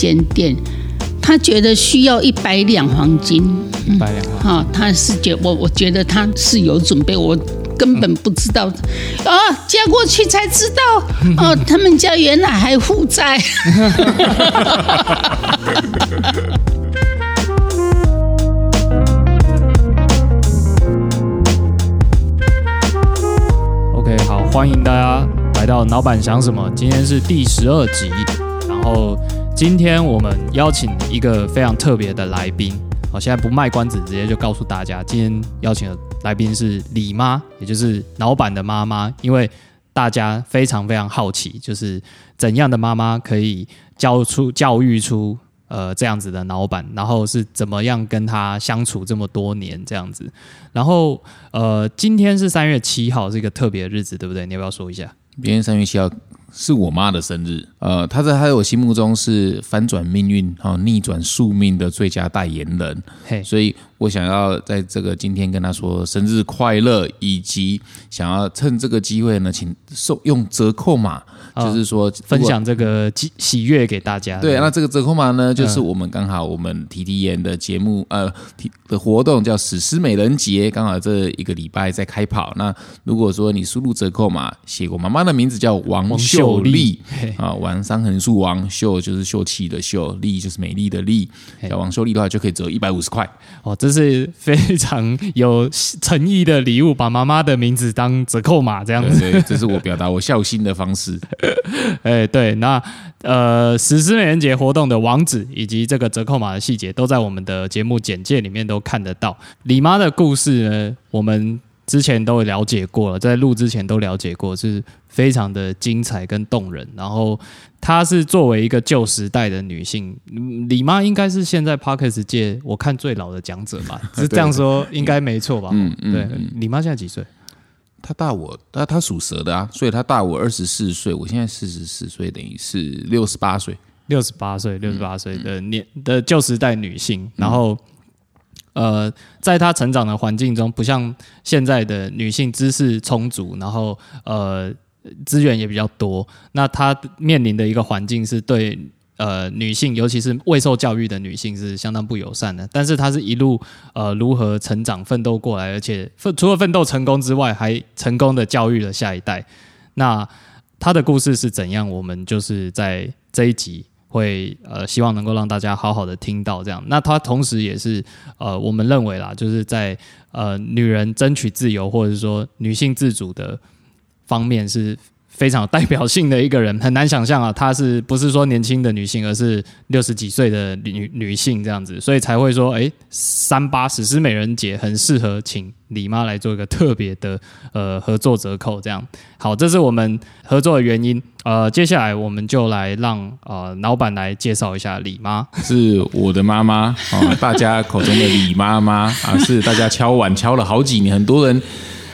间店，他觉得需要一百两黄金。一百两黄哈、他是觉我我觉得他是有准备，我根本不知道。哦，嫁过去才知道。哦，他们家原来还负债。OK，好，欢迎大家来到老板想什么，今天是第十二集，然后今天我们邀请一个非常特别的来宾，好，现在不卖关子，直接就告诉大家，今天邀请的来宾是李妈，也就是老板的妈妈，因为大家非常非常好奇，就是怎样的妈妈可以教出教育出。呃，这样子的老板，然后是怎么样跟他相处这么多年这样子，然后呃，今天是三月七号，是一个特别的日子，对不对？你要不要说一下？明天三月七号是我妈的生日，呃，他在他在我心目中是翻转命运、哈、逆转宿命的最佳代言人，嘿，所以我想要在这个今天跟他说生日快乐，以及想要趁这个机会呢，请送用折扣码，啊就是说分。享这个喜喜悦给大家。对，那这个折扣码呢，就是嗯我们刚好我们提提演的节目，呃，提的活动叫史诗美人节，刚好这一个礼拜在开跑。那如果说你输入折扣码，写我妈妈的名字叫王王秀秀丽啊，王伤痕树王秀就是秀气的秀，丽就是美丽的丽，叫王秀丽的话就可以折一百五十块。哦，这是非常有诚意的礼物，把妈妈的名字当折扣码这样子。对对，这是我表达我孝心的方式。哎，对，那呃，实施美人节活动的网址以及这个折扣码的细节，都在我们的节目简介里面都看得到。李妈的故事呢，我们之前都了解过了，在录之前都了解过，是非常的精彩跟动人。然后她是作为一个旧时代的女性，嗯李妈应该是现在 Parkes 界我看最老的讲者吧？是这样说，应该没错吧？嗯嗯对，李妈现在几岁？她大我，她她属蛇的啊，所以她大我二十四岁，我现在四十四岁，等于是六十八岁。六十八岁，六十八岁的年的旧时代女性，然后呃，在她成长的环境中，不像现在的女性知识充足，然后呃资源也比较多，那她面临的一个环境是对。呃，女性尤其是未受教育的女性是相当不友善的，但是她是一路呃如何成长奋斗过来，而且除了奋斗成功之外，还成功的教育了下一代。那她的故事是怎样？我们就是在这一集会呃，希望能够让大家好好的听到这样。那它同时也是呃，我们认为啦，就是在呃女人争取自由或者是说女性自主的方面是非常有代表性的一个人，很难想象啊，她是不是说年轻的女性，而是六十几岁的女女性这样子，所以才会说，哎，三八史诗美人节很适合请李妈来做一个特别的呃合作折扣，这样。好，这是我们合作的原因。呃，接下来我们就来让呃老板来介绍一下李妈。是我的妈妈啊，大家口中的李妈妈啊，是大家敲碗敲了好几年，很多人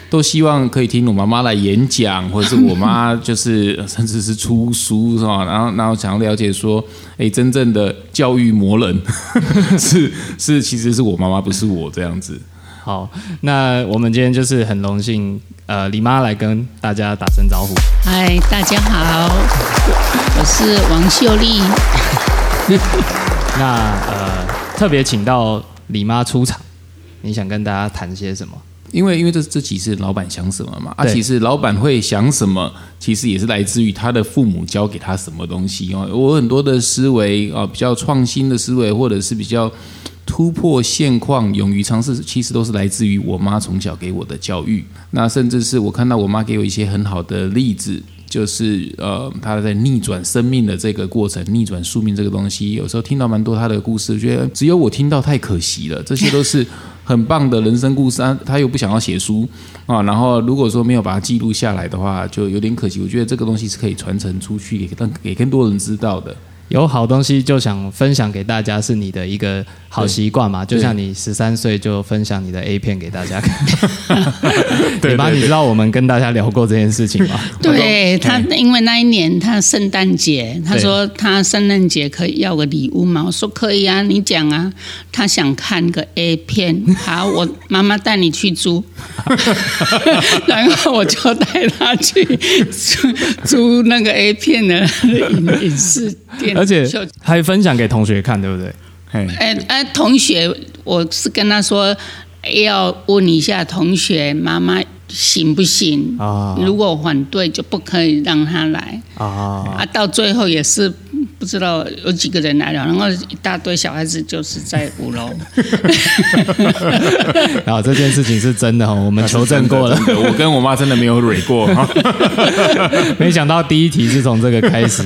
都希望可以听我妈妈来演讲，或者是我妈 就是甚至是出书是吧？然后然后想要了解说，哎，真正的教育魔人 是是其实是我妈妈，不是我这样子。好，那我们今天就是很荣幸，呃，李妈来跟大家打声招呼。嗨，大家好，我是王秀丽。那呃，特别请到李妈出场，你想跟大家谈些什么？因为因为这这其实老板想什么嘛，啊，对其实老板会想什么，其实也是来自于他的父母教给他什么东西哦。我很多的思维啊，比较创新的思维，或者是比较突破现况、勇于尝试，其实都是来自于我妈从小给我的教育。那甚至是我看到我妈给我一些很好的例子。就是呃，她在逆转生命的这个过程，逆转宿命这个东西，有时候听到蛮多她的故事，觉得只有我听到太可惜了。这些都是很棒的人生故事他，又不想要写书啊，然后如果说没有把它记录下来的话，就有点可惜。我觉得这个东西是可以传承出去，给让给更多人知道的。有好东西就想分享给大家，是你的一个好习惯嘛？就像你十三岁就分享你的 A 片给大家看，对李妈，对。你知道我们跟大家聊过这件事情吗？对他，因为那一年他圣诞节，他说他圣诞节可以要个礼物嘛，我说可以啊，你讲啊，他想看个 A 片，好，我妈妈带你去租，然后我就带他去租租那个 A 片的影影视电而且还分享给同学看，对不对？嘿，哎哎，同学，我是跟他说要问一下同学妈妈行不行啊如果反对就不可以让他来啊，啊。到最后也是不知道有几个人来了，然后一大堆小孩子就是在五楼。然后这件事情是真的哦，我们求证过了，我跟我妈真的没有蕊过。没想到第一题是从这个开始。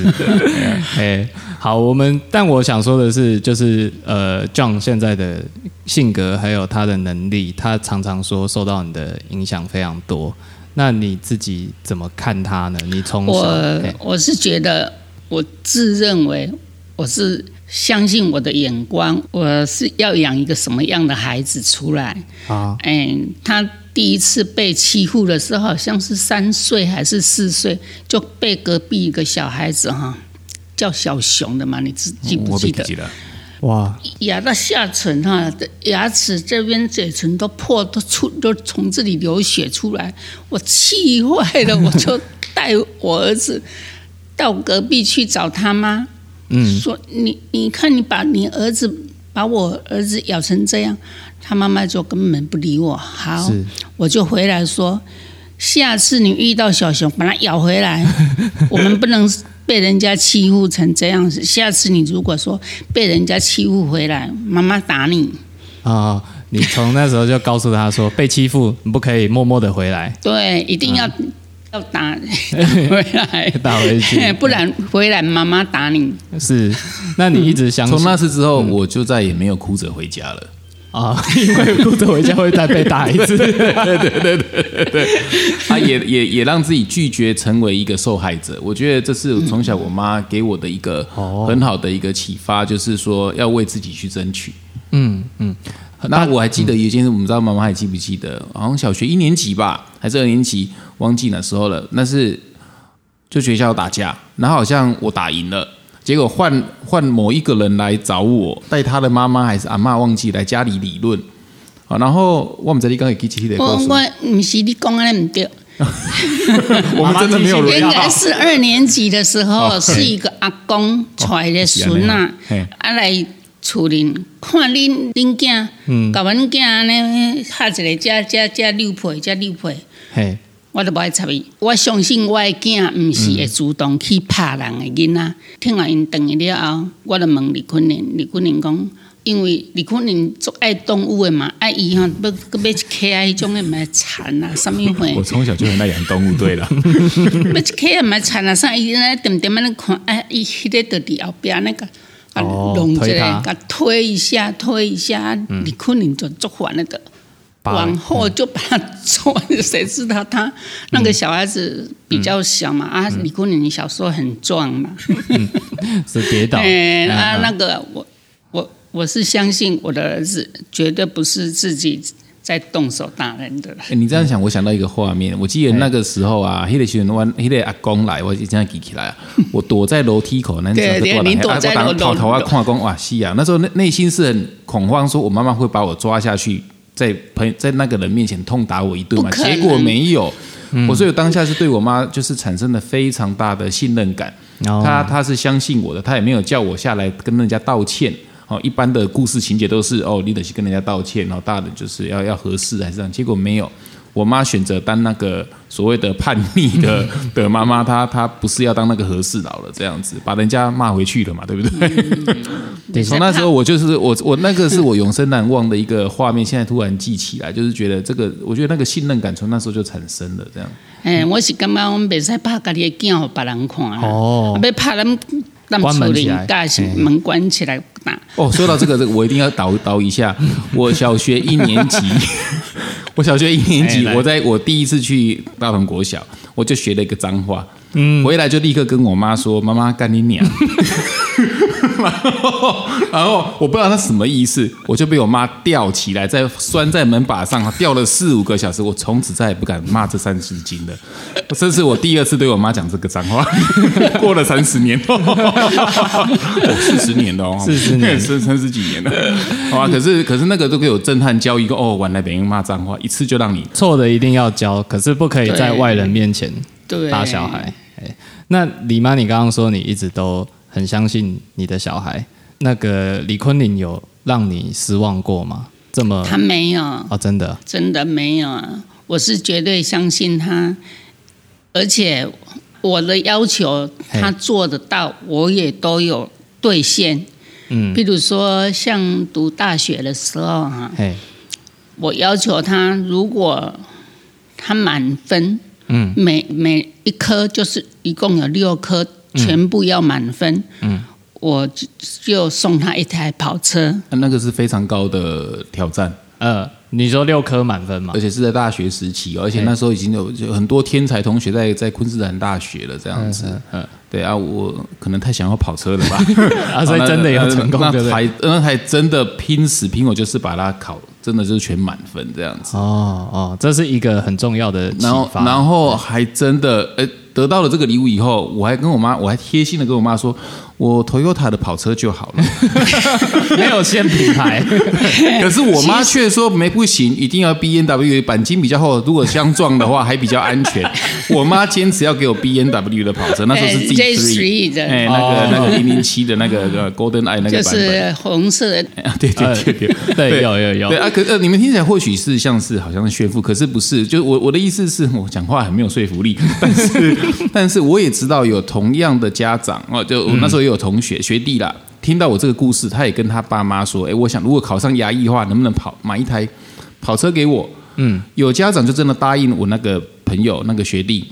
哎，好，我们但我想说的是，就是呃，John 现在的性格还有他的能力，他常常说受到你的影响非常多。那你自己怎么看他呢？你从我哎我是觉得，我自认为我是相信我的眼光，我是要养一个什么样的孩子出来。啊哎，他第一次被欺负的时候，好像是三岁还是四岁，就被隔壁一个小孩子哈叫小熊的嘛，你记记不记得？我记了，哇。牙到下唇哈，牙齿这边嘴唇都破，都出都从这里流血出来，我气坏了，我就带我儿子到隔壁去找他妈，嗯。说你你看你把你儿子把我儿子咬成这样，他妈妈就根本不理我。好，我就回来说，下次你遇到小熊，把它咬回来，我们不能被人家欺负成这样子。下次你如果说被人家欺负回来，妈妈打你。啊！你从那时候就告诉他说，被欺负你不可以默默的回来，对，一定要、要打 回来，打回去 不然回来妈妈打你。是。那你一直相信从那次之后，我就再也没有哭着回家了。啊？因为哭着回家会再被打一次。对对对对对他也也也让自己拒绝成为一个受害者。我觉得这是从小我妈给我的一个哦很好的一个启发，就是说要为自己去争取。嗯嗯，那我还记得有一件事，我们知道妈妈还记不记得？好像小学一年级吧，还是二年级，忘记哪时候了。那是就学校打架，然后好像我打赢了，结果换换某一个人来找我，带他的妈妈还是阿嬷忘记来家里理论。啊，然后我们这里刚给记起的我我不是你讲的唔对，我们真的没有妈妈记性应该是二年级的时候，是一个阿公带的孙啊嘿，啊来厝里看恁恁囝，甲阮囝安尼下一个加加加六倍，加六倍，嘿，我都不爱插伊。我相信我的囝毋是会主动去拍人的囡仔。听完因转去了后，我就问李坤林，李坤林讲，因为李坤林足爱动物的嘛，啊伊吼要要买一溪啊，迄种的毋爱蚕啊，啥物货。我从小就很爱养动物，对啦，要一溪也毋爱铲啊，啥伊那点点安尼看，哎，伊迄个就伫后壁那个。啊，哦弄一个，甲推一下，推一下，你可能就做完了的。把往后就把他抓，谁知道他那个小孩子比较小嘛？啊，李姑娘，你小时候很壮嘛，是跌倒。哎，啊，嗯那个我我我是相信我的儿子绝对不是自己在动手打人的。欸你这样想，我想到一个画面。我记得那个时候啊，迄个时候我迄个阿公来，我现在记起来啊，我躲在楼梯口，那对对你躲在楼头头啊，看公哇西啊，那时候内内心是很恐慌，说我妈妈会把我抓下去，在朋在那个人面前痛打我一顿嘛。结果没有，我所以我当下是对我妈就是产生了非常大的信任感。哦她她是相信我的，她也没有叫我下来跟人家道歉。哦，一般的故事情节都是哦，你得去跟人家道歉，然后大的就是要要合适还是这样，结果没有。我妈选择当那个所谓的叛逆的 的妈妈，她她不是要当那个和事佬了，这样子把人家骂回去了嘛，对不对？对从那时候我就是我我那个是我永生难忘的一个画面，现在突然记起来，就是觉得这个，我觉得那个信任感从那时候就产生了，这样。哎，我是感觉我们袂使拍家己的囝互别人看啦，哦啊要拍咱咱关厝里门起来家是嘿门关起来打。哦，说到这个，这个我一定要导导一下。我小学一年级，我小学一年级，我在我第一次去大同国小，我就学了一个脏话，嗯，回来就立刻跟我妈说：“妈妈干你娘！” 然后，然后我不知道他什么意思，我就被我妈吊起来，在拴在门把上，吊了四五个小时。我从此再也不敢骂这三十斤了。这是我第二次对我妈讲这个脏话，过了三十年，哦，四十年了哦，四十年三三十几年了，好吧？可是可是那个都给我震撼教育，一个哦，玩来别人骂脏话，一次就让你错的一定要教，可是不可以在外人面前，打小孩。哎，那李妈，你刚刚说你一直都很相信你的小孩。那个李坤林有让你失望过吗？这么他没有，哦，真的，真的没有啊！我是绝对相信他，而且我的要求他做得到，我也都有兑现。嗯，譬如说，像读大学的时候哈、嘿，我要求他，如果他满分，嗯每每一科就是一共有六科，全部要满分，嗯，我就就送他一台跑车。那个是非常高的挑战，呃，你说六科满分嘛而？且是在大学时期哦，而且那时候已经有有很多天才同学在在昆士兰大学了，这样子。嗯，对啊，我可能太想要跑车了吧？啊，所以真的要成功？那还那还真的拼死拼活，就是把它考，真的就是全满分这样子。哦哦，这是一个很重要的启然后发。然后还真的，呃，得到了这个礼物以后，我还跟我妈，我还贴心的跟我妈说，我 Toyota 的跑车就好了。没有限品牌，可是我妈却说没不行，一定要 B N W 钣金比较厚，如果相撞的话还比较安全。我妈坚持要给我 B N W 的跑车，那时候是哎 Z J3 的。哎，那哦。个那个零零七的那个呃 Golden Eye 那个就版本。是红色的，啊，对对对对。对有有有。对啊，可呃，你们听起来或许是像是好像是炫富，可是不是，就是我我的意思是我讲话很没有说服力，但是但是我也知道有同样的家长哦，就我那时候也有同学、学弟啦，听到我这个故事，他也跟他爸妈说，哎，我想如果考上牙医的话，能不能跑买一台跑车给我？嗯，有家长就真的答应我那个朋友那个学弟，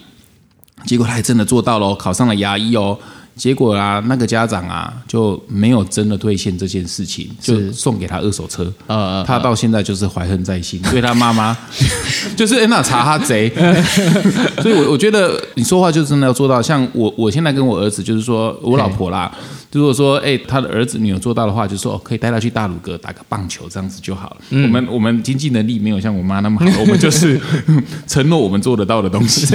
结果他还真的做到了哦，考上了牙医哦。结果啊，那个家长啊就没有真的兑现这件事情，就送给他二手车。呃呃，他到现在就是怀恨在心，对他妈妈就是哎那查他贼，所以我我觉得你说话就真的要做到。像我我现在跟我儿子就是说我老婆啦，如果说哎他的儿子女有做到的话，就说哦可以带他去大鲁阁打个棒球这样子就好了。我们我们经济能力没有像我妈那么好，我们就是承诺我们做得到的东西。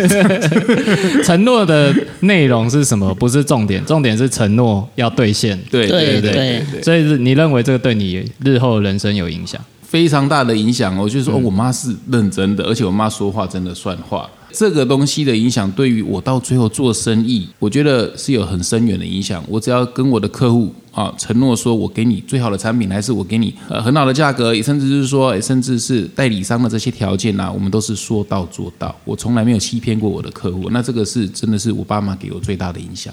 承诺的内容是什么？不是重点，重点是承诺要兑现。对对对对所以是你认为这个对你日后人生有影响？非常大的影响。我就说，哦，我妈是认真的，而且我妈说话真的算话。这个东西的影响，对于我到最后做生意，我觉得是有很深远的影响。我只要跟我的客户啊承诺说，我给你最好的产品，还是我给你呃很好的价格，甚至是说，甚至是代理商的这些条件啊，我们都是说到做到。我从来没有欺骗过我的客户。那这个是真的是我爸妈给我最大的影响。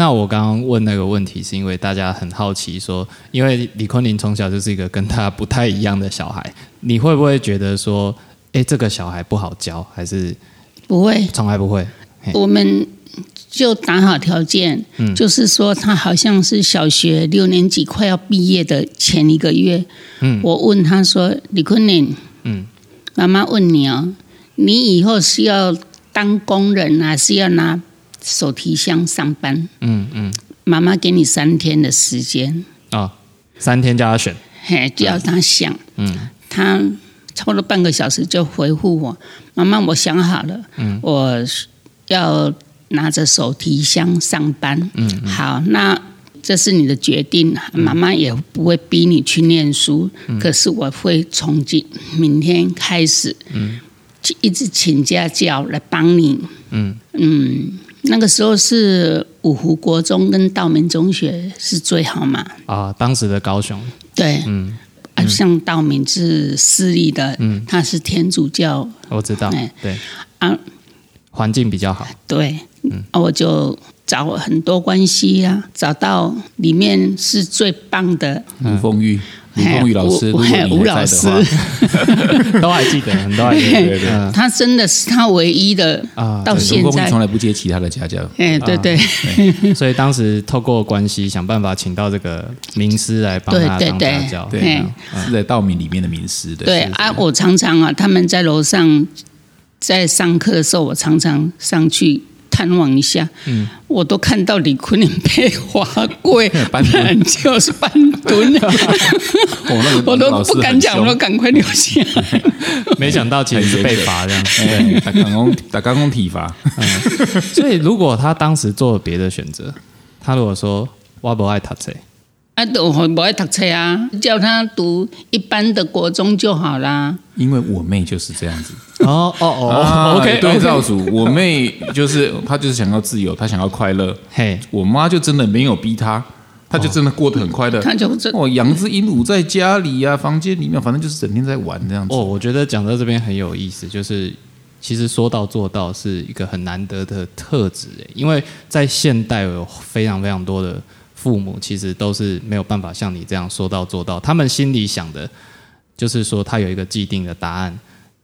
那我刚刚问那个问题，是因为大家很好奇说，因为李坤林从小就是一个跟他不太一样的小孩，你会不会觉得说，哎，这个小孩不好教，还是不会，从来不会？我们就打好条件，嗯。就是说他好像是小学六年级快要毕业的前一个月，嗯。我问他说：“李坤林，嗯。妈妈问你哦，你以后是要当工人还是要拿手提箱上班？嗯嗯，妈妈给你三天的时间，啊、三天叫他选，嘿，就要他想。嗯。他差不多半个小时就回复我：“妈妈，我想好了，嗯。我要拿着手提箱上班。嗯好，那这是你的决定，妈妈也不会逼你去念书，嗯。可是我会从今明天开始，嗯。一直请家教来帮你。嗯。嗯，那个时候是五湖国中跟道明中学是最好嘛？啊，当时的高雄，对，嗯，啊，像道明是私立的，嗯。他是天主教。我知道哎，对，啊，环境比较好，对，嗯。啊，我就找很多关系啊，找到里面是最棒的。吴凤玉，卢嘿凤宇老师，如果吴老还在的话师，都还记得，都还记得，他真的是他唯一的啊到现在。从，来不接其他的家教。哎，对对，所以当时透过关系想办法请到这个名师来帮他当对对。对家教，对是在道明里面的名师的。是对啊，我常常啊，他们在楼上在上课的时候，我常常上去探望一下。嗯，我都看到李坤林被滑跪，搬不然就是半蹲，哦那个 我都不敢讲，我都赶快留下来。没想到其实是被罚这样。哎，打刚工打刚工体罚，所以如果他当时做了别的选择，他如果说我不爱读册，啊，都不爱读册啊，叫他读一般的国中就好啦。因为我妹就是这样子。哦哦哦啊，OK，对照组，我妹就是她就是想要自由，她想要快乐。嘿，我妈就真的没有逼她，她就真的过得很快乐。他就这哦，养只鹦鹉在家里啊，房间里面，反正就是整天在玩这样子。哦，我觉得讲到这边很有意思，就是其实说到做到是一个很难得的特质，诶因为在现代有非常非常多的父母其实都是没有办法像你这样说到做到，他们心里想的就是说他有一个既定的答案。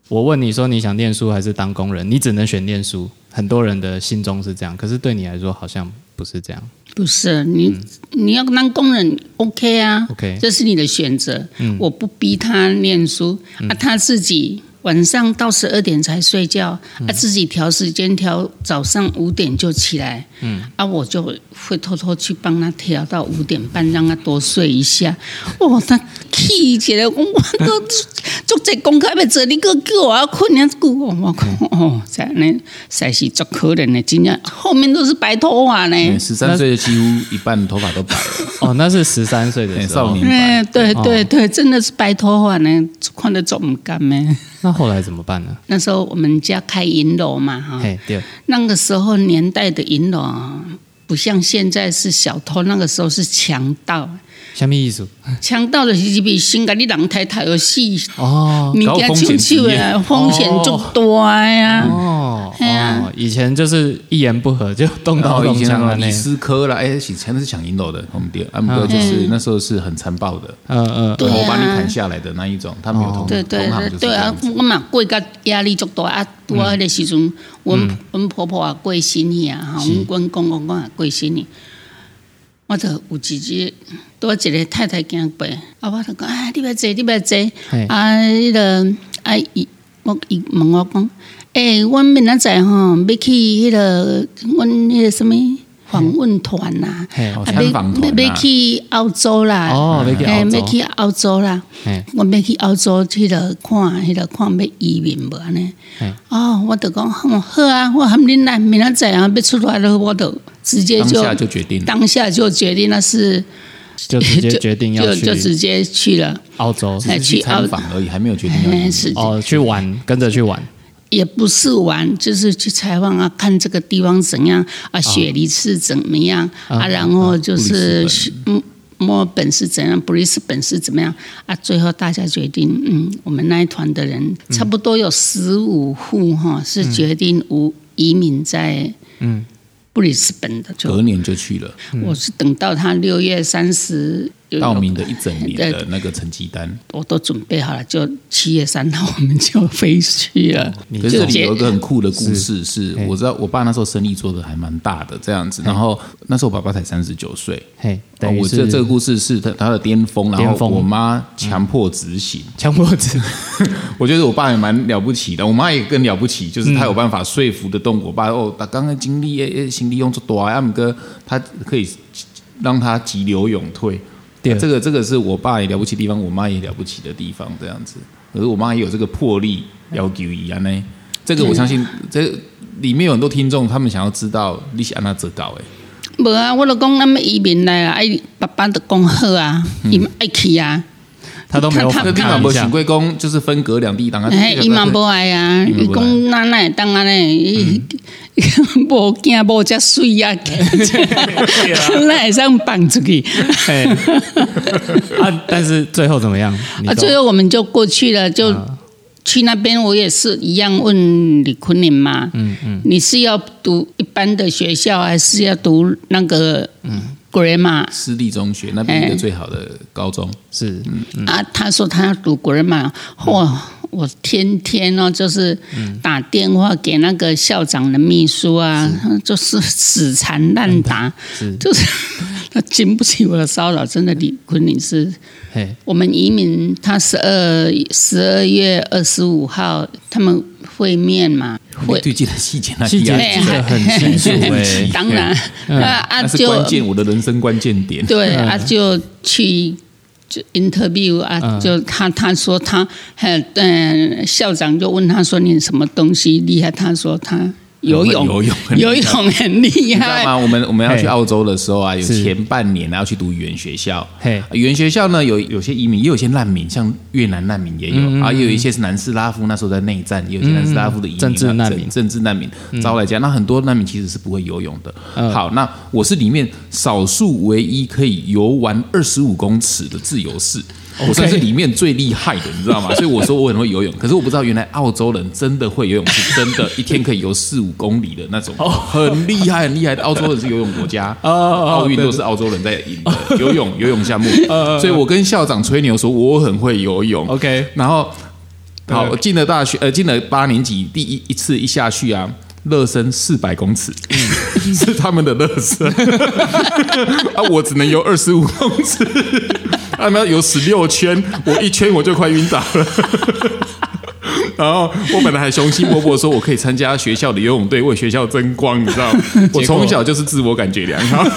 我问你说你想念书还是当工人，你只能选念书。很多人的心中是这样，可是对你来说好像不是这样。不是你，你要当工人，OK 啊 OK 这是你的选择。我不逼他念书、啊，他自己晚上到十二点才睡觉，啊，自己调时间调，早上五点就起来，嗯，啊，我就会偷偷去帮他调到五点半，让他多睡一下。哇，他气起来，我我都做这功课要做，你个叫我要困了久，我讲哦，这样呢，实在是足可怜的，真正后面都是白头发呢。十三岁的几乎一半头发都白了，哦，那是十三岁的少。年哎，白。对对对，真的是白头发呢，看得做唔干呢。那后来怎么办呢？那时候我们家开银楼嘛，哈，对，那个时候年代的银楼啊，不像现在是小偷，那个时候是强盗。什么意思？强盗的是比先甲你人太太有死，哦物件抢手的风险就大呀。哦，以前就是一言不合就动刀动枪了呢李。斯科啦，哎，以前那是抢银楼的，我们店，他们哥就是那时候是很残暴的，嗯嗯，对啊头把你砍下来的那一种，他没有同对对同行就是对啊。我嘛贵甲压力足大啊！拄啊，迄个时阵，阮阮婆婆也过身去啊，吼，阮阮公公公也过身去。我就有一日，多一个太太行过，啊，我就讲，啊，你别坐，你别坐嘿，啊，迄个啊，伊我伊问我讲，诶、阮明仔载吼，要去迄、个，阮迄个什物访问团呐、啊，啊要要去澳洲啦，哦要去澳洲要去澳洲啦。嘿，我要去澳洲去了看，迄个看要移民无安尼。哦，我就讲好好啊，我含恁来明仔载啊，要出来了，我就直接就当下就决定了，当下就决定那是就直接 决定要就就去直接去了，澳洲去参访而已，还没有决定要移民。哎是哦，去玩，跟着去玩。也不是玩，就是去采访啊，看这个地方怎样啊，雪梨是怎么样啊，然后就是嗯。墨尔本是怎样，布里斯本是怎么样啊？最后大家决定，嗯，我们那一团的人差不多有十五户哈，是决定无移民在嗯布里斯本的。就隔年就去了，我是等到他六月三十道明的一整年的那个成绩单。我都准备好了，就七月三号我们就飞去了。可是这里有一个很酷的故事，是我知道我爸那时候生意做的还蛮大的这样子，然后那时候我爸爸才三十九岁，嘿，哦等于是我这这个故事是他他的巅峰，然后我妈强迫执行，强迫症。我觉得我爸也蛮了不起的，我妈也更了不起，就是她有办法说服得动我爸。哦，他刚刚经历诶诶，行李用做多啊，姆哥他可以让他急流勇退。对这个这个是我爸也了不起的地方，我妈也了不起的地方，这样子。可是我妈也有这个魄力，要求一样呢。这个我相信，这里面有很多听众，他们想要知道你是安那做到的。无啊，我就讲咱们移民来啊，哎，爸爸就讲好啊，伊嘛爱去啊，他都没有反抗一下你嘛无想。过讲，就是分隔两地，当然哎，伊嘛无爱啊，伊讲咱哪会当安尼，伊无惊无遮水啊，那会上放出去。嘿 啊，但是最后怎么样？啊，最后我们就过去了，就去那边。我也是一样问李坤林嘛，嗯嗯，你是要读一般的学校，还是要读那个嗯 grammar？私立中学那边一个最好的高中，是啊，他说他要读 grammar，嚯！我天天哦，就是打电话给那个校长的秘书啊，就是死缠烂打，是就是 他经不起我的骚扰。真的，李坤林是嘿我们移民，他十二十二月二十五号他们会面嘛，会对记得细节那细节地记得很清楚 哎。当然，那啊就关键，我的人生关键点。对啊，就去就 interview 啊，嗯就他他说他，呃嗯，校长就问他说你什么东西厉害？他说他游泳，游泳游泳很厉害。你知道吗？我们我们要去澳洲的时候啊，有前半年啊要去读语言学校。嘿语言学校呢，有有些移民，也有些难民，像越南难民也有，嗯啊，也有一些是南斯拉夫，那时候在内战，也有一些南斯拉夫的移民啊、政治难民政政治难民招来家。那很多难民其实是不会游泳的。嗯好，那我是里面少数唯一可以游完二十五公尺的自由式。我算是里面最厉害的，你知道吗？所以我说我很会游泳，可是我不知道原来澳洲人真的会游泳，是 真的，一天可以游四五公里的那种，很厉害很厉害的。澳洲人是游泳国家，奥运都是澳洲人在赢的 游泳游泳项目，所以我跟校长吹牛说我很会游泳。OK 然后好，我进了大学，呃，进了八年级，第一一次一下去啊。热身四百公尺，是他们的热身啊，我只能游二十五公尺，他们要游十六圈，我一圈我就快晕倒了。然后我本来还雄心勃勃说，我可以参加学校的游泳队，为学校争光，你知道吗？我从小就是自我感觉良好。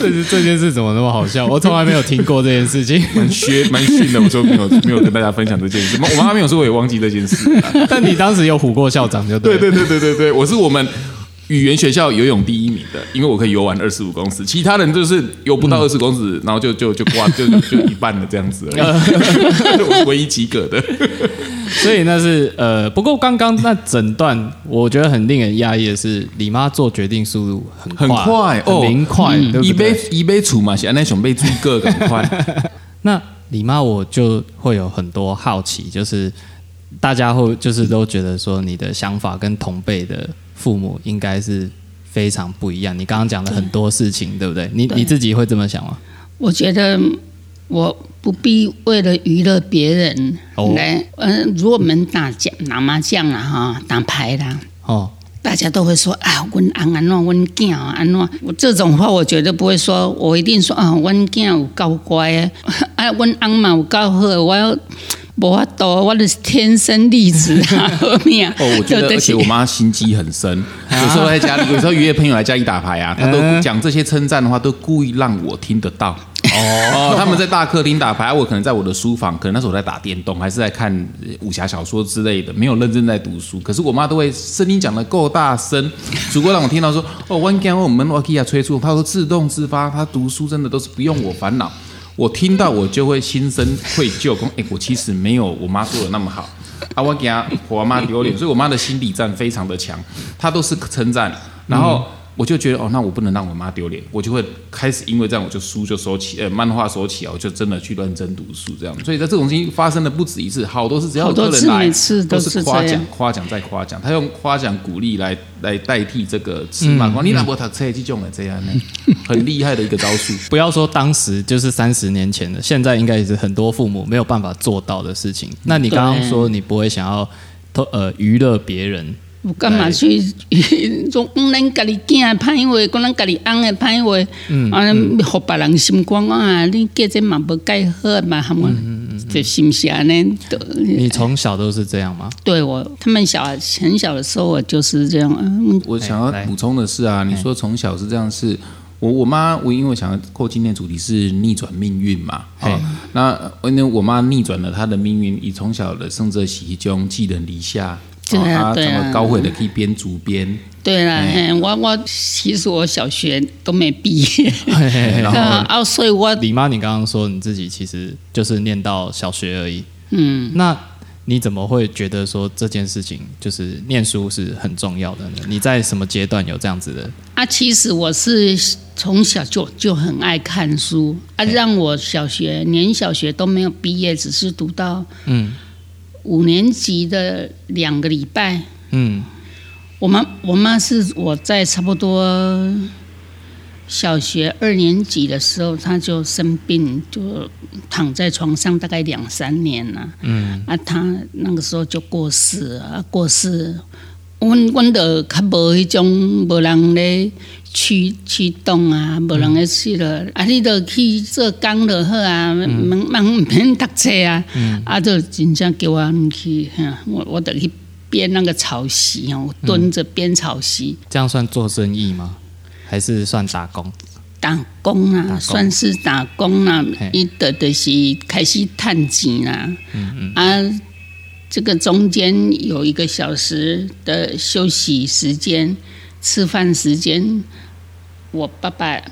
这这件事怎么那么好笑？我从来没有听过这件事情。蛮削蛮逊的，我说没有没有跟大家分享这件事。我妈妈没有说，我也忘记这件事。但你当时有唬过校长就。对对对对对对，我是我们语言学校游泳第一名的，因为我可以游完二十五公尺，其他人就是游不到二十公尺，然后就就就挂就就一半的这样子而已，我唯一及格的。所以那是呃，不过刚刚那整段我觉得很令人压抑的是，李妈做决定速度很很快哦很明快，对一杯？一杯醋嘛，现在熊被追个很快。那李妈我就会有很多好奇，就是大家会就是都觉得说你的想法跟同辈的父母应该是非常不一样。你刚刚讲的很多事情，对不对？你对你自己会这么想吗？我觉得我不必为了娱乐别人哦来，嗯、如果我们打将打麻将啦哈，打牌啦。哦，大家都会说啊，温安安诺，温囝啊安诺，我这种话我绝对不会说，我一定说啊，温囝有够乖的，啊，阮翁嘛有够好，我要无法度，我就是天生丽质啊，好命啊！哦，我觉得，对而且我妈心机很深。有时候在家里，有时候约朋友来家里打牌啊，她都讲这些称赞的话，都故意让我听得到。哦，他们在大客厅打牌，我可能在我的书房，可能那时候我在打电动，还是在看呃武侠小说之类的，没有认真在读书。可是我妈都会声音讲的够大声，足够让我听到说，哦，我讲我们 Wakia 催促，她说自动自发，她读书真的都是不用我烦恼。我听到我就会心生愧疚，说，哎，我其实没有我妈做的那么好。啊，我给她我妈丢脸，所以我妈的心理战非常的强，她都是称赞，然后我就觉得哦，那我不能让我妈丢脸，我就会开始因为这样，我就书就收起，呃，漫画收起啊，我就真的去认真读书这样。所以在这种事情发生的不止一次，好多次，只要有客人来，次都都是夸奖、夸奖再夸奖，他用夸奖鼓励来来代替这个吃嘛，光你哪不读册这种的这样呢，很厉害的一个招数。不要说当时就是三十年前的，现在应该也是很多父母没有办法做到的事情。那你刚刚说你不会想要偷呃娱乐别人，我干嘛去总讲 咱家己囝的歹话，讲咱家己翁的歹话，嗯啊，互别人心光啊，你嫁这嘛无介好嘛，他嗯们这是不是安尼？你从小都是这样吗？对我，他们小很小的时候，我就是这样，嗯，我想要补充的是啊，你说从小是这样是。我我妈，我因为我想要过今天主题是逆转命运嘛，嘿哦，那因为我妈逆转了她的命运，以从小的生者喜中寄人篱下，对啊哦对啊。怎么高会的可以编主编，对啦，我我其实我小学都没毕业，然后 所以我李妈，你刚刚说你自己其实就是念到小学而已，嗯，那你怎么会觉得说这件事情就是念书是很重要的呢？你在什么阶段有这样子的？啊，其实我是从小就就很爱看书啊，让我小学连小学都没有毕业，只是读到嗯五年级的两个礼拜。嗯我妈我妈是我在差不多小学二年级的时候，她就生病，就躺在床上大概两三年了。嗯啊，她那个时候就过世了，啊、过世。阮阮就较无迄种无人咧驱驱动啊，无人咧去咯，啊，你著去做工就好啊，免免 免读册啊，啊，就真正叫我去，哈我我得去编那个草席哦，蹲着编草席。这样算做生意吗？还是算打工？打工啊，工算是打工啦嘿，伊得就是开始趁钱啦，嗯嗯啊，这个中间有一个小时的休息时间、吃饭时间，我爸爸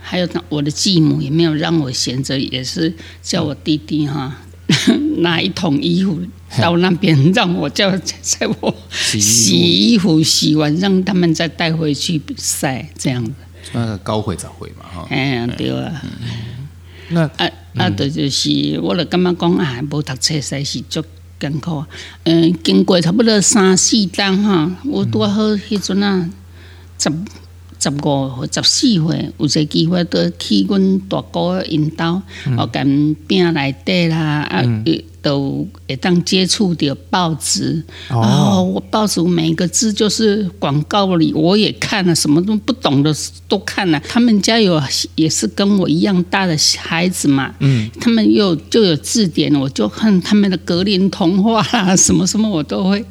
还有我的继母也没有让我闲着，也是叫我弟弟哈 拿一桶衣服到那边，让我叫在我洗衣服，洗完让他们再带回去晒，这样子。那个高会早会嘛，哈。哎，对啊。那啊啊，对，就是我就感觉讲啊，无读册实是足艰苦啊。嗯，经过差不多三四天哈，我拄好迄阵啊，十十五或十四岁，有个机会都去阮大哥因兜，哦，跟饼内底啦，啊，都会当接触到报纸。哦，我报纸每个字就是广告里，我也看了，什么都不懂的都看了。他们家有也是跟我一样大的孩子嘛，嗯，他们又就有字典，我就看他们的格林童话啦，什么什么我都会。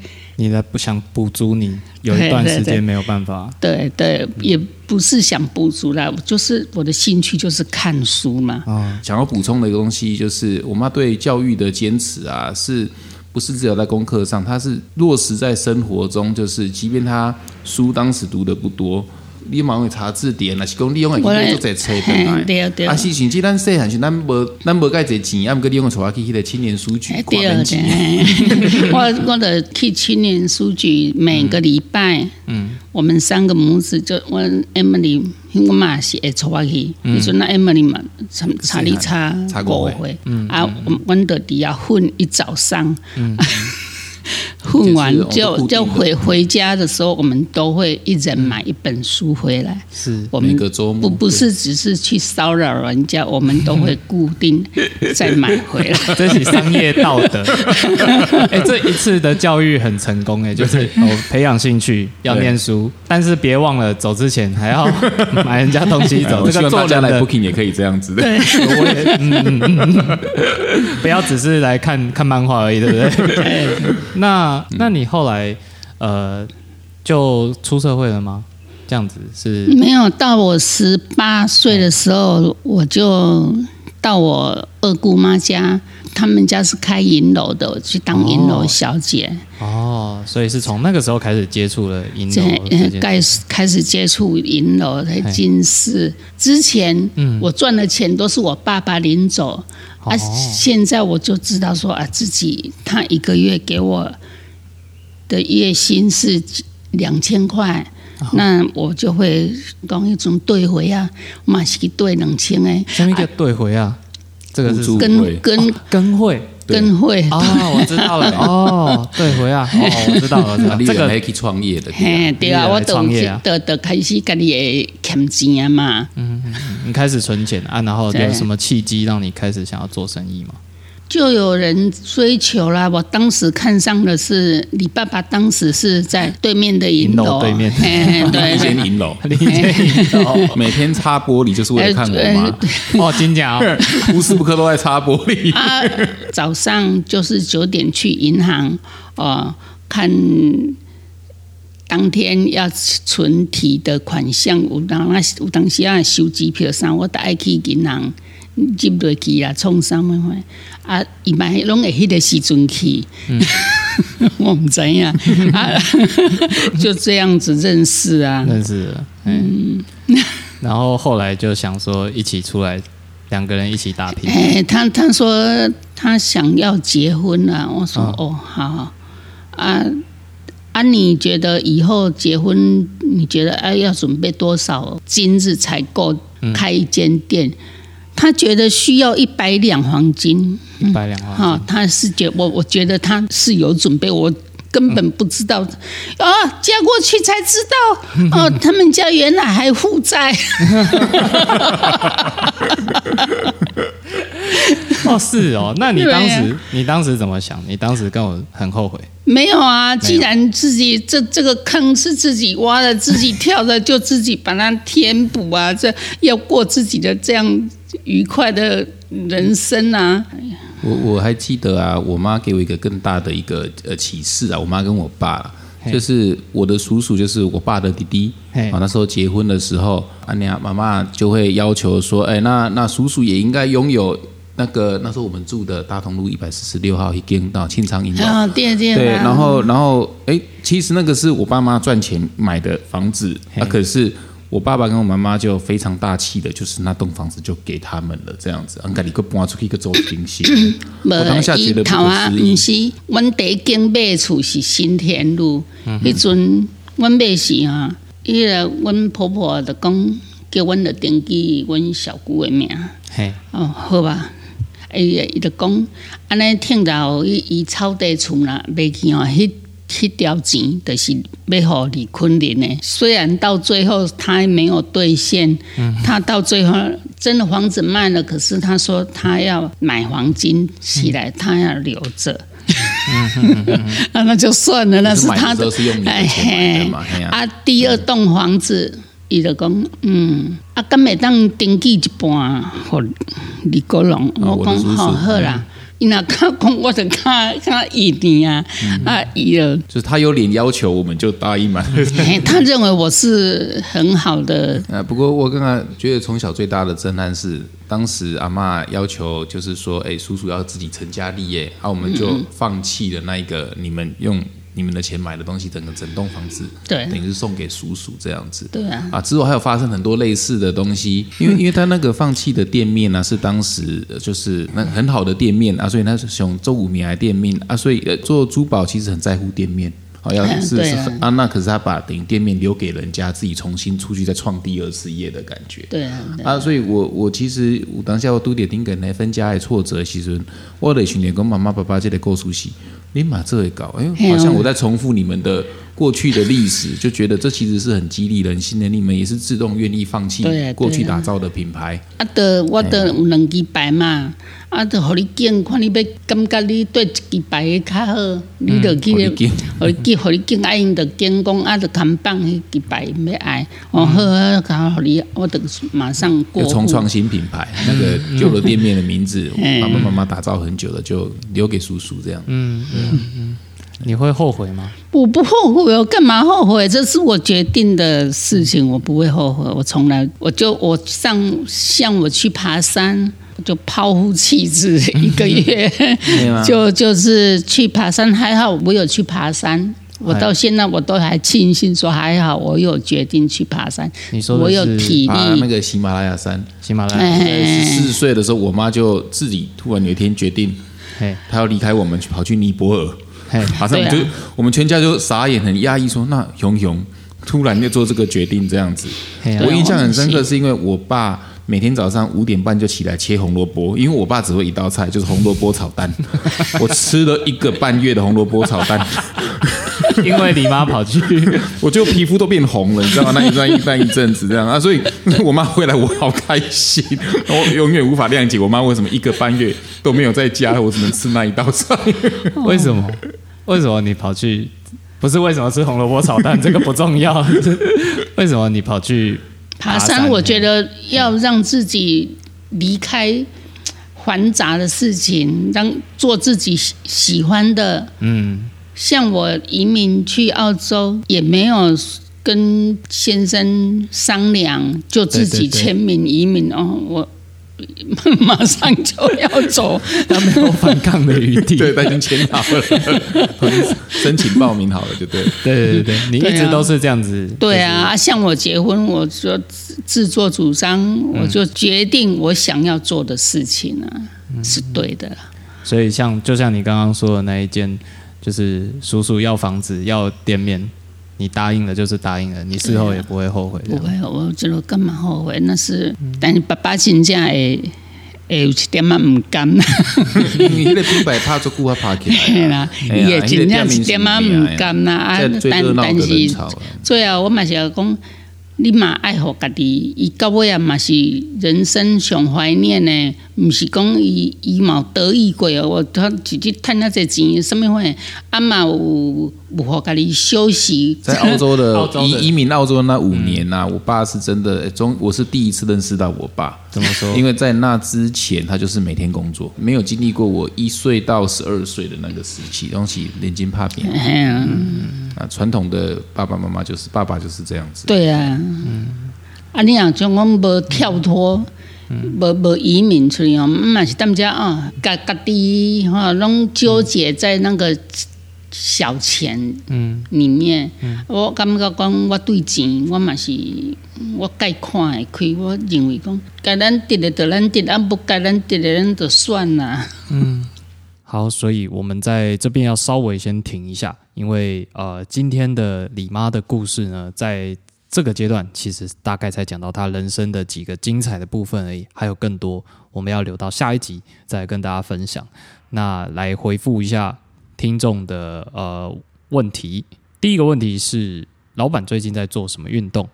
你的不想补足，你有一段时间没有办法。对对，也不是想补足啦，就是我的兴趣就是看书嘛。啊，想要补充的一个东西就是，我妈对教育的坚持啊，是不是只有在功课上？她是落实在生活中，就是即便她书当时读的不多。你嘛会查字典，若是讲你用的经都在册本来。啊，是甚至咱细汉时咱无咱无介侪钱，啊，毋过你用带我去迄个青年书局看本钱。我我的去青年书局每个礼拜，嗯，我们三个母子就我 Emily，我妈是会带我去。你说那 Emily 嘛，查查理查过会，啊，我我伫底混一早上。混完就就回回家的时候，我们都会一人买一本书回来。是，我们周不不是只是去骚扰人家，我们都会固定再买回来。这是商业道德。哎，这一次的教育很成功哎，就是培养兴趣，要念书，但是别忘了走之前还要买人家东西走。这个大家来 booking 也可以这样子的。对，我也嗯嗯嗯，不要只是来看看漫画而已，对不对？那。那你后来呃就出社会了吗？这样子是 没有到我十八岁的时候，我就到我二姑妈家，他们家是开银楼的，我去当银楼小姐。哦，所以是从那个时候开始接触了银楼，开始开始接触银楼的金饰。之前我赚的钱都是我爸爸领走，啊，现在我就知道说啊，自己他一个月给我。的月薪是两千块，那我就会讲一种兑回啊，嘛是兑两千诶。什么叫兑回啊？这个是跟跟跟会。跟会。哦，我知道了。哦，兑回啊，哦，我知道了，这个可以创业的，对啊，我都都都开始跟你诶欠钱啊嘛，嗯，你开始存钱啊，然后有什么契机让你开始想要做生意吗？就有人追求啦！我当时看上的是你爸爸，当时是在对面的银楼对面，对，一间银楼，一间银楼，每天擦玻璃就是为了看我吗？哦，金奖，无时不刻都在擦玻璃。啊，早上就是九点去银行哦，看当天要存提的款项，有当那有当时啊收机票啥，我带去银行。入落去啊，创啥物货啊？伊摆拢会迄个时阵去，我唔知影啊，就这样子认识啊，认识了，嗯，然后后来就想说一起出来，两个人一起打拼。哎，他他说他想要结婚了，我说哦好。啊啊，你觉得以后结婚，你觉得哎要准备多少金子才够开一间店？他觉得需要一百两黄金，一百两黄金。哈，他是觉我，我觉得他是有准备，我根本不知道哦，嫁过去才知道哦，他们家原来还负债。哦，是哦，那你当时你当时怎么想？你当时跟我很后悔？没有啊，既然自己这这个坑是自己挖的，自己跳的，就自己把它填补啊！这要过自己的这样愉快的人生啊！我我还记得啊，我妈给我一个更大的一个呃启示啊，我妈跟我爸，就是我的叔叔，就是我爸的弟弟啊，那时候结婚的时候，阿娘妈妈就会要求说，哎，那那叔叔也应该拥有。那个那时候我们住的大同路一百四十六号一间到庆昌银楼。啊，对对对，啊然后然后哎，其实那个是我爸妈赚钱买的房子，啊，可是我爸爸跟我妈妈就非常大气的，就是那栋房子就给他们了，这样子，安家里个搬出去一个周平行，我当下觉得不头啊，可思议毋。是，阮第一间买的厝是新田路，嗯迄阵阮买时哈，迄个阮婆婆就讲叫阮就登记阮小姑的名，嘿，哦，好吧。伊伊就讲，安尼听到伊伊草地厝啦，袂去哦，迄迄条钱就是要互李坤林的。虽然到最后他没有兑现，他到最后真的房子卖了，可是他说他要买黄金起来，他要留着。啊，那就算了，那是他的可是的的嘿啊啊，第二栋房子，伊就讲，嗯，啊，敢会当登记一半，互李国龙。哦我讲好好啦，伊若较讲，我就较较意念啊，嗯啊，伊就。就是他有脸要求，我们就答应嘛。他认为我是很好的，啊，不过我刚刚觉得从小最大的震撼是，当时阿嬷要求就是说，哎，叔叔要自己成家立业，啊，我们就放弃了那一个你们用你们的钱买的东西，整个整栋房子，对等于是送给叔叔这样子。对啊，啊，之后还有发生很多类似的东西，因为 因为他那个放弃的店面呢、是当时呃就是那很好的店面啊，所以他是从周五名来店面啊，所以呃做珠宝其实很在乎店面。好，要嗯是是对啊啊，那可是他把等于店面留给人家，自己重新出去再创第二次业的感觉。对啊，所以我我其实我当下我都得顶个呢分家的挫折的时阵，我的训练跟妈妈爸爸这个故事是，你马这也搞，哎、好像我在重复你们的过去的历史，就觉得这其实是很激励人心的，你们也是自动愿意放弃过去打造的品牌，啊，的我的有两支牌嘛，啊，就互你拣，看你要感觉你对一支牌的较好，你就去互你拣互你拣，互你拣，啊，因着拣讲啊，就扛棒迄支牌要爱，哦，好啊，甲互你，我得马上过重创新品牌，那个旧的店面的名字，嗯。爸爸妈妈打造很久了，就留给叔叔这样。你会后悔吗？我不后悔，我干嘛后悔？这是我决定的事情，我不会后悔。我从来，我就我上像我去爬山，我就抛夫弃子一个月，就就是去爬山。还好我有去爬山，我到现在我都还庆幸说还好我有决定去爬山，你说我有是体力那力。个喜马拉雅山，喜马拉雅，山十四岁的时候，我妈就自己突然有一天决定，她要离开我们，去跑去尼泊尔。嘿，马上就、啊我们全家就傻眼，很压抑，说那熊熊突然就做这个决定这样子。啊我印象很深刻，是因为我爸每天早上五点半就起来切红萝卜，因为我爸只会一道菜，就是红萝卜炒蛋。我吃了一个半月的红萝卜炒蛋，因为你妈跑去，我就皮肤都变红了，你知道吗？那一段一阵子这样啊，所以我妈回来我好开心，我永远无法谅解我妈为什么一个半月都没有在家，我只能吃那一道菜。为什么？为什么你跑去？不是为什么吃红萝卜炒蛋，这个不重要。为什么你跑去爬山，我觉得要让自己离开繁杂的事情，让做自己喜喜欢的。嗯，像我移民去澳洲，也没有跟先生商量，就自己签名移民哦，我 马上就要走。他没有反抗的余地。对，他已经签好了，申请报名好了，就对了。对对对，你一直都是这样子。对啊，像我结婚，我就自自作主张，我就决定我想要做的事情啊，是对的。所以像就像你刚刚说的那一件，就是叔叔要房子要店面，你答应了就是答应了，你事后也不会后悔。不会，我觉得干嘛后悔？那是，但是爸爸真正会会有一点仔唔甘啦，你那个品牌拍做久啊，拍 起嘿来对啦，伊会真正一点仔唔甘啦。啊但但是最后我嘛是要讲，你嘛爱护家己，伊到尾啊嘛是人生上怀念的，毋是讲伊伊嘛得意过哦，我他自己趁那些钱，什么货，啊嘛有有互家己休息。在澳洲的 移移民澳洲的那五年呐、我爸是真的中，我是第一次认识到我爸。怎么说？因为在那之前，他就是每天工作，没有经历过我一岁到十二岁的那个时期，东西连金怕扁 嘿啊，啊。传统的爸爸妈妈就是爸爸就是这样子，对啊，嗯啊，你若像讲无跳脱，无无移民出去哦，嘛是踮遮哦，家家己哈拢纠结在那个小钱嗯里面。嗯我感觉讲，我对钱我嘛是我该看会开，我认为讲，该咱得的就咱得，啊不该咱得的咱就算啦。好，所以我们在这边要稍微先停一下，因为呃，今天的李妈的故事呢，在这个阶段其实大概才讲到她人生的几个精彩的部分而已，还有更多我们要留到下一集再跟大家分享。那来回复一下听众的呃问题，第一个问题是，老板最近在做什么运动？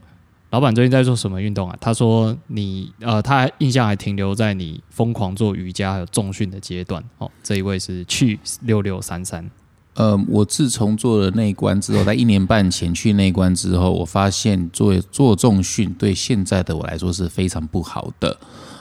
老板最近在做什么运动啊？他说你呃，他印象还停留在你疯狂做瑜伽还有重训的阶段哦。这一位是去六六三三，呃，我自从做了内关之后，在一年半前去内关之后，我发现做做重训对现在的我来说是非常不好的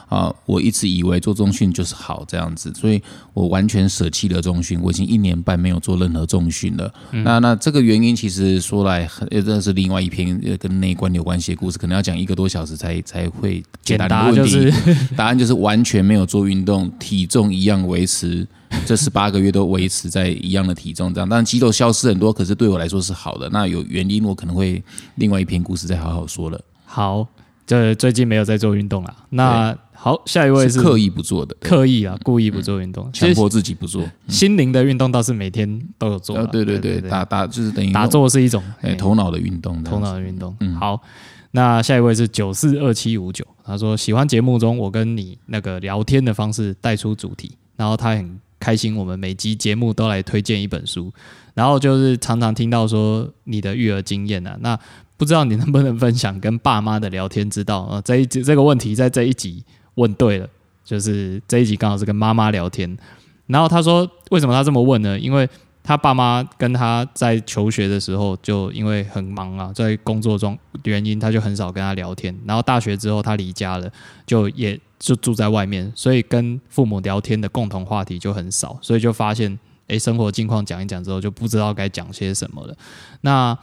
啊！我一直以为做重训就是好这样子，所以我完全舍弃了重训。我已经一年半没有做任何重训了。那那这个原因其实说来，呃，这是另外一篇呃跟内观有关系的故事，可能要讲一个多小时才才会解答问题。就是 答案就是完全没有做运动，体重一样维持，这十八个月都维持在一样的体重这样。当然肌肉消失很多，可是对我来说是好的。那有原因，我可能会另外一篇故事再好好说了。好，这最近没有在做运动了。那好，下一位是是刻意不做的，刻意啊，故意不做运动。强迫自己不做。心灵的运动倒是每天都有做对对对对，打打就是等于打坐是一种头脑的运动头，脑的运动。嗯好，那下一位是九四二七五九，他说喜欢节目中我跟你那个聊天的方式带出主题，然后他很开心，我们每集节目都来推荐一本书，然后就是常常听到说你的育儿经验啊，那不知道你能不能分享跟爸妈的聊天之道啊？这一集这个问题在这一集问对了，就是这一集刚好是跟妈妈聊天，然后他说为什么他这么问呢？因为他爸妈跟他在求学的时候，就因为很忙啊，在工作中原因，他就很少跟他聊天。然后大学之后，他离家了，就也就住在外面，所以跟父母聊天的共同话题就很少，所以就发现，诶，生活近况讲一讲之后，就不知道该讲些什么了。那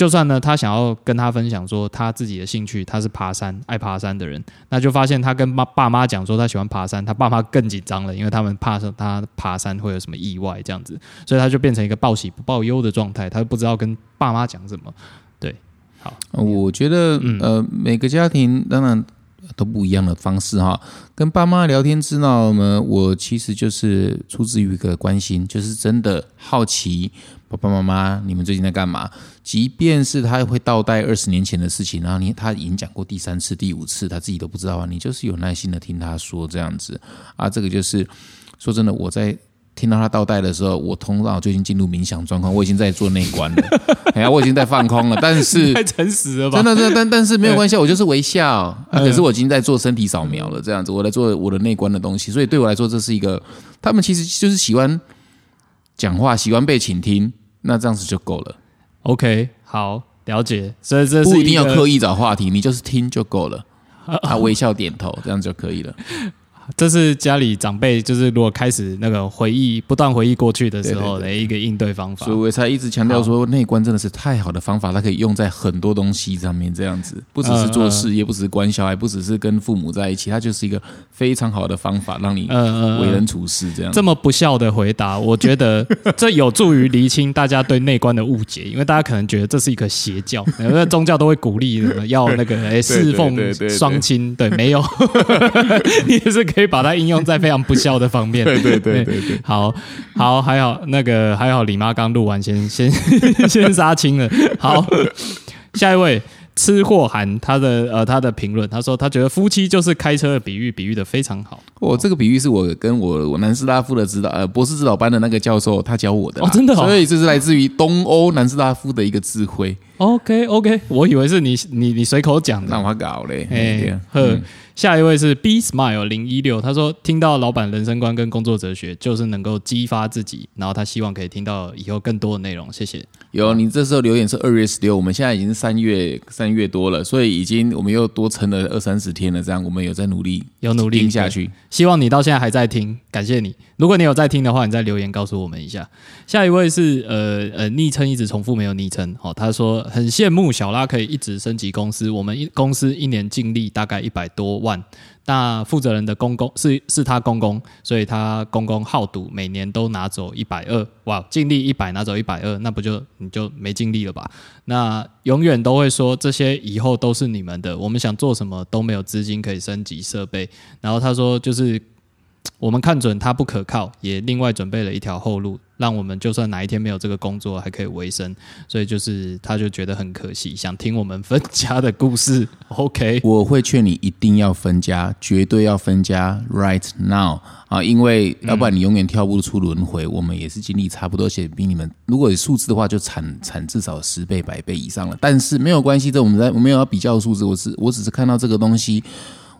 就算呢，他想要跟他分享说他自己的兴趣，他是爬山，爱爬山的人，那就发现他跟妈爸妈讲说他喜欢爬山，他爸妈更紧张了，因为他们怕说他爬山会有什么意外这样子，所以他就变成一个报喜不报忧的状态，他不知道跟爸妈讲什么。对，好，呃我觉得嗯呃，每个家庭当然都不一样的方式哈。跟爸妈聊天之道呢，我其实就是出自于一个关心，就是真的好奇爸爸妈妈你们最近在干嘛。即便是他会倒带二十年前的事情，然后你他已经讲过第三次、第五次，他自己都不知道啊，你就是有耐心的听他说这样子啊。这个就是说真的，我在。听到他倒带的时候，我头脑就已经进入冥想状况，我已经在做内观了，哎呀，我已经在放空了。但是太诚实了吧？真的，真的，但但是没有关系，我就是微笑。啊、可是我已经在做身体扫描了，这样子，我在做我的内观的东西，所以对我来说，这是一个他们其实就是喜欢讲话，喜欢被倾听，那这样子就够了，OK，好，了解。所以这是不一定要刻意找话题，你就是听就够了，他，微笑点头，这样就可以了。这是家里长辈就是如果开始那个回忆不断回忆过去的时候的一个应对方法所以。我才一直强调说，内观真的是太好的方法，它可以用在很多东西上面，这样子不只是做事业，不只是管小孩，不只是跟父母在一起，它就是一个非常好的方法，让你为人处事这样。这么不孝的回答，我觉得这有助于厘清大家对内观的误解，因为大家可能觉得这是一个邪教，因为宗教都会鼓励什么要那个哎侍奉双亲，对，没有，你也是可以把它应用在非常不孝的方面。对对对对对，好好，还好那个还好，李妈刚录完，先 先先杀青了。好，下一位吃货韩他的呃他的评论，他说他觉得夫妻就是开车的比喻，比喻的非常好。我这个比喻是我跟我我南斯拉夫的指导呃博士指导班的那个教授他教我的啦哦真的哦所以这是来自于东欧南斯拉夫的一个智慧。OK OK，我以为是你你你随口讲的。那我搞嘞，哎哎，呵，嗯下一位是 B Smile 零一六，他说听到老板人生观跟工作哲学，就是能够激发自己，然后他希望可以听到以后更多的内容，谢谢。有你这时候留言是二月十六，我们现在已经是三月三月多了，所以已经我们又多撑了二三十天了，这样我们有在努力有努力听下去。希望你到现在还在听，感谢你。如果你有在听的话，你再留言告诉我们一下。下一位是呃呃，昵称一直重复没有昵称，哦，他说很羡慕小拉可以一直升级公司，我们一公司一年净利大概一百多万。那负责人的公公是是他公公，所以他公公好赌，每年都拿走一百二，哇，尽力一百拿走一百二，那不就你就没尽力了吧？那永远都会说这些以后都是你们的，我们想做什么都没有资金可以升级设备。然后他说就是。我们看准它不可靠，也另外准备了一条后路，让我们就算哪一天没有这个工作，还可以维生。所以就是他就觉得很可惜，想听我们分家的故事。OK，我会劝你一定要分家，绝对要分家，right now 啊！因为要不然你永远跳不出轮回。我们也是经历差不多，且比你们如果有数字的话，就惨惨至少十倍、百倍以上了。但是没有关系，这我们在我没有要比较数字，我是我只是看到这个东西。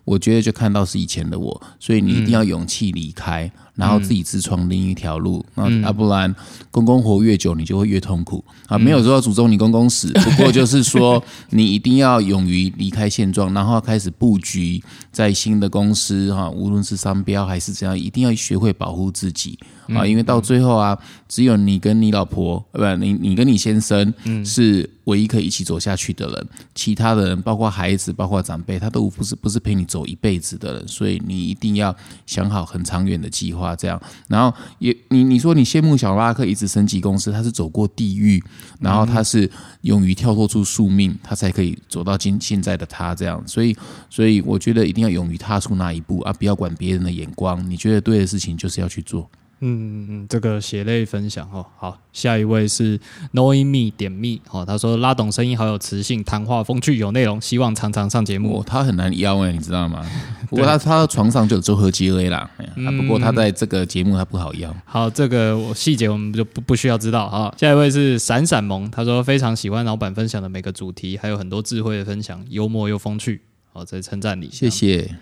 我觉得就看到是以前的我，所以你一定要勇气离开。然后自己自创另一条路，那啊不然公公活越久，你就会越痛苦啊！没有说要诅咒你公公死，不过就是说你一定要勇于离开现状，然后开始布局在新的公司哈，无论是商标还是怎样，一定要学会保护自己啊！因为到最后啊，只有你跟你老婆，不，你你跟你先生是唯一可以一起走下去的人，其他的人，包括孩子，包括长辈，他都不是不是陪你走一辈子的人，所以你一定要想好很长远的计划。这样，然后也你你说你羡慕小拉克一直升级公司，他是走过地狱，然后他是勇于跳脱出宿命，他才可以走到今现在的他这样。所以，所以我觉得一定要勇于踏出那一步啊，不要管别人的眼光，你觉得对的事情就是要去做。嗯嗯嗯，这个血泪分享哦，好，下一位是 Knowing Me 点 Me 哦，他说拉懂声音好有磁性，谈话风趣有内容，希望常常上节目。他很难邀哎，你知道吗？不过他他床上就有周和杰 A 啦，不过他在这个节目他不好邀。好，这个我细节我们就不不需要知道哈。下一位是闪闪萌，他说非常喜欢老板分享的每个主题，还有很多智慧的分享，幽默又风趣。好，在称赞你，谢谢。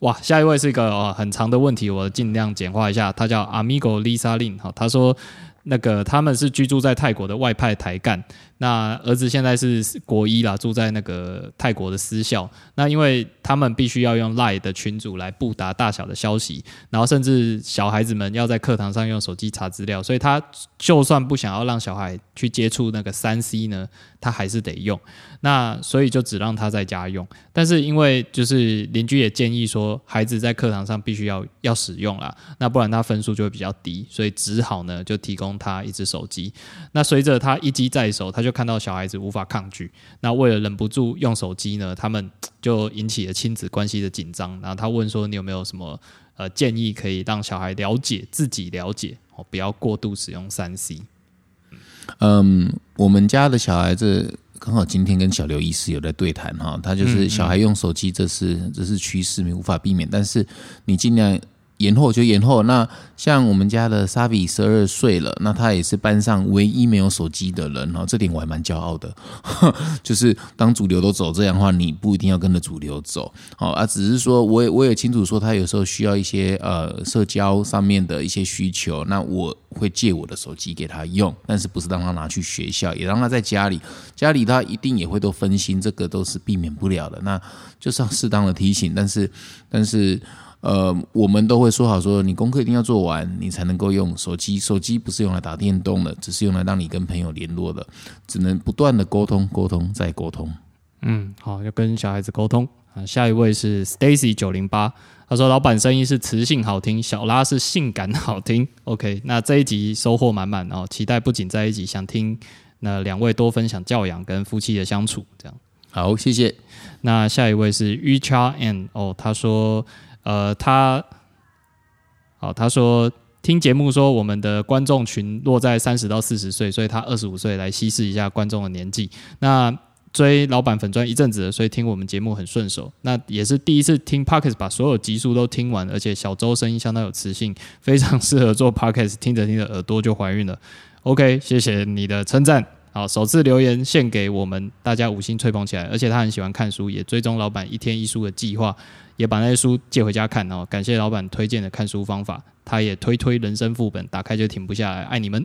哇，下一位是一个很长的问题，我尽量简化一下。他叫 Amigo Lisa Lin，哈，他说那个他们是居住在泰国的外派台干。那儿子现在是国一啦，住在那个泰国的私校。那因为他们必须要用 Line 的群组来布达大小的消息，然后甚至小孩子们要在课堂上用手机查资料，所以他就算不想要让小孩去接触那个三 C 呢，他还是得用。那所以就只让他在家用。但是因为就是邻居也建议说，孩子在课堂上必须要要使用啦，那不然他分数就会比较低，所以只好呢就提供他一只手机。那随着他一机在手，他就看到小孩子无法抗拒，那为了忍不住用手机呢，他们就引起了亲子关系的紧张。然后他问说：“你有没有什么呃建议，可以让小孩了解自己了解哦，不要过度使用三 C？” 嗯，我们家的小孩子刚好今天跟小刘医师有在对谈哈，他就是小孩用手机，这是这是趋势，你无法避免，但是你尽量。延后就延后。那像我们家的沙比十二岁了，那他也是班上唯一没有手机的人哦，这点我还蛮骄傲的。就是当主流都走这样的话，你不一定要跟着主流走。哦啊，只是说我也我也清楚说，他有时候需要一些呃社交上面的一些需求，那我会借我的手机给他用，但是不是让他拿去学校，也让他在家里，家里他一定也会都分心，这个都是避免不了的。那就是要适当的提醒，但是但是。呃，我们都会说好，说你功课一定要做完，你才能够用手机。手机不是用来打电动的，只是用来让你跟朋友联络的，只能不断的沟通，沟通再沟通。嗯，好，要跟小孩子沟通啊。下一位是 Stacy 九零八，他说老板声音是磁性好听，小拉是性感好听。OK，那这一集收获满满哦，期待不仅在一集，想听那两位多分享教养跟夫妻的相处。这样好，谢谢。那下一位是 Richard N 哦，他说。呃，他好，他说听节目说我们的观众群落在三十到四十岁，所以他二十五岁来稀释一下观众的年纪。那追老板粉砖一阵子，所以听我们节目很顺手。那也是第一次听 Pockets 把所有集数都听完，而且小周声音相当有磁性，非常适合做 Pockets，听着听着耳朵就怀孕了。OK，谢谢你的称赞。好，首次留言献给我们大家五星吹捧起来，而且他很喜欢看书，也追踪老板一天一书的计划。也把那些书借回家看哦，感谢老板推荐的看书方法。他也推推人生副本，打开就停不下来。爱你们！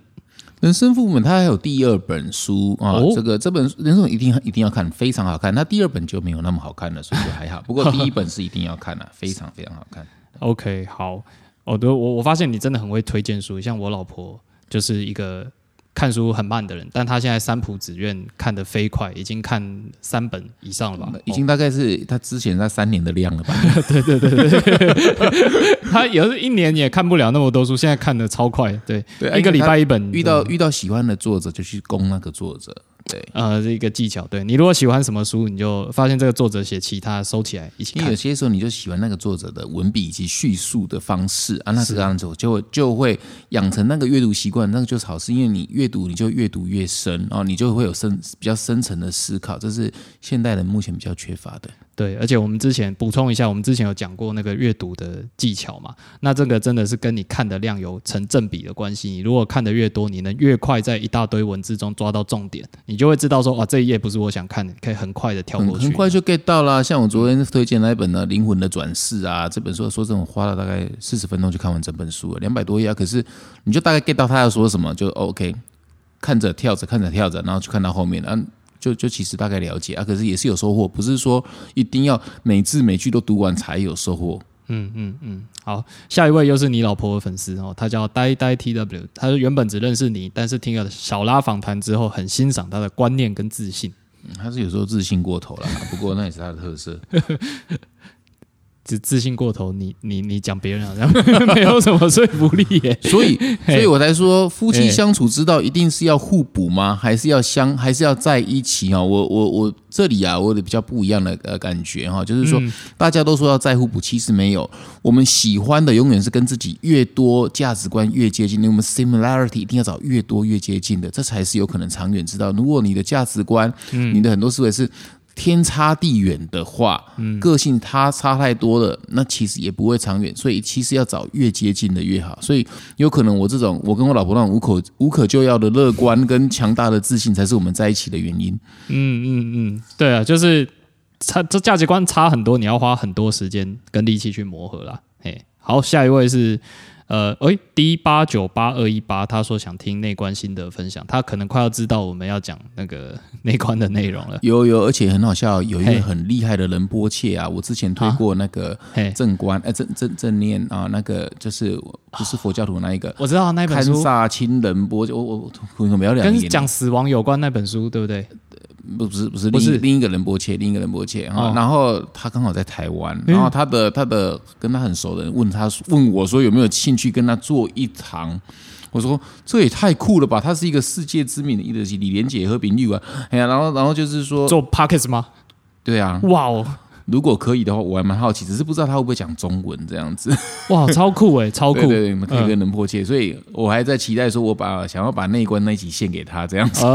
人生副本，他还有第二本书啊，这个这本人生一定一定要看，非常好看。那第二本就没有那么好看了，所以就还好。不过第一本是一定要看的，非常非常好看。OK，好，哦，对我我发现你真的很会推荐书，像我老婆就是一个。看书很慢的人，但他现在三浦子苑看得飞快，已经看三本以上了吧？已经大概是他之前那三年的量了吧？对对对对 他有时一年也看不了那么多书，现在看的超快，对，对一个礼拜一本。遇到遇到喜欢的作者就去攻那个作者。对，呃，这个技巧，对你如果喜欢什么书，你就发现这个作者写其他，收起来一起看。有些时候你就喜欢那个作者的文笔以及叙述的方式啊，那是这样子就就会养成那个阅读习惯，那个就是好事，因为你阅读你就越读越深，然后你就会有深比较深层的思考，这是现代人目前比较缺乏的。对，而且我们之前补充一下，我们之前有讲过那个阅读的技巧嘛，那这个真的是跟你看的量有成正比的关系。你如果看的越多，你能越快在一大堆文字中抓到重点，你就会知道说，哇，这一页不是我想看的，可以很快的跳过去，很快就 get 到啦。像我昨天推荐那一本呢，《灵魂的转世》啊，这本书说真的花了大概四十分钟就看完整本书了，两百多页啊。可是你就大概 get 到他要说什么，就 OK，看着跳着，看着跳着，然后就看到后面了。就就其实大概了解啊，可是也是有收获，不是说一定要每字每句都读完才有收获。嗯嗯嗯，好，下一位又是你老婆的粉丝哦，他叫呆呆 T W，他原本只认识你，但是听了小拉访谈之后，很欣赏他的观念跟自信。他是有时候自信过头了，不过那也是他的特色。自自信过头，你你你讲别人好像 没有什么说服力耶，所以 所以我才说夫妻相处之道一定是要互补吗？还是要相还是要在一起啊？我我我这里啊，我的比较不一样的呃感觉哈，就是说大家都说要在互补，其实没有，我们喜欢的永远是跟自己越多价值观越接近，我们 similarity 一定要找越多越接近的，这才是有可能长远之道。如果你的价值观，你的很多思维是。天差地远的话，个性他差太多了，那其实也不会长远。所以其实要找越接近的越好。所以有可能我这种，我跟我老婆那种无可无可救药的乐观跟强大的自信，才是我们在一起的原因。嗯嗯嗯，对啊，就是差这价值观差很多，你要花很多时间跟力气去磨合啦。嘿，好，下一位是。呃，哎，D 八九八二一八，他说想听内观心得分享，他可能快要知道我们要讲那个内观的内容了。有有，而且很好笑，有一个很厉害的仁波切啊，我之前推过那个正观，哎，正正正念啊，那个就是不是佛教徒那一个，我知道那本书。萨清仁波，我我我没有两跟讲死亡有关那本书，对不对？不是不是不是另一个人波切，另一个人波切哈，然后他刚好在台湾，然后他的他的跟他很熟的人问他问我说有没有兴趣跟他做一堂，我说这也太酷了吧，他是一个世界知名的一个李连杰和炳玉啊，哎呀，然后然后就是说做 pockets 吗？对啊，哇哦。如果可以的话，我还蛮好奇，只是不知道他会不会讲中文这样子。哇，超酷哎，超酷！对，可以跟能破切，所以我还在期待说，我把想要把那一关那一集献给他这样子。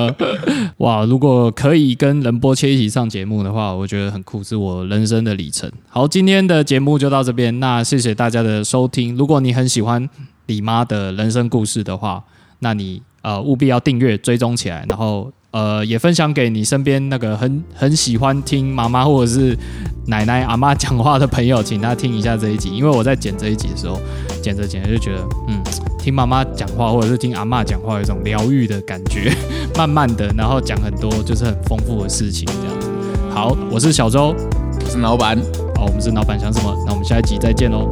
哇，如果可以跟仁波切一起上节目的话，我觉得很酷，是我人生的里程。好，今天的节目就到这边，那谢谢大家的收听。如果你很喜欢李妈的人生故事的话，那你呃务必要订阅追踪起来，然后。呃，也分享给你身边那个很很喜欢听妈妈或者是奶奶阿妈讲话的朋友，请他听一下这一集。因为我在剪这一集的时候，剪着剪着就觉得，嗯，听妈妈讲话或者是听阿妈讲话，有一种疗愈的感觉。慢慢的，然后讲很多就是很丰富的事情，这样子。好，我是小周，我是老板。好，我们是老板想什么？那我们下一集再见喽。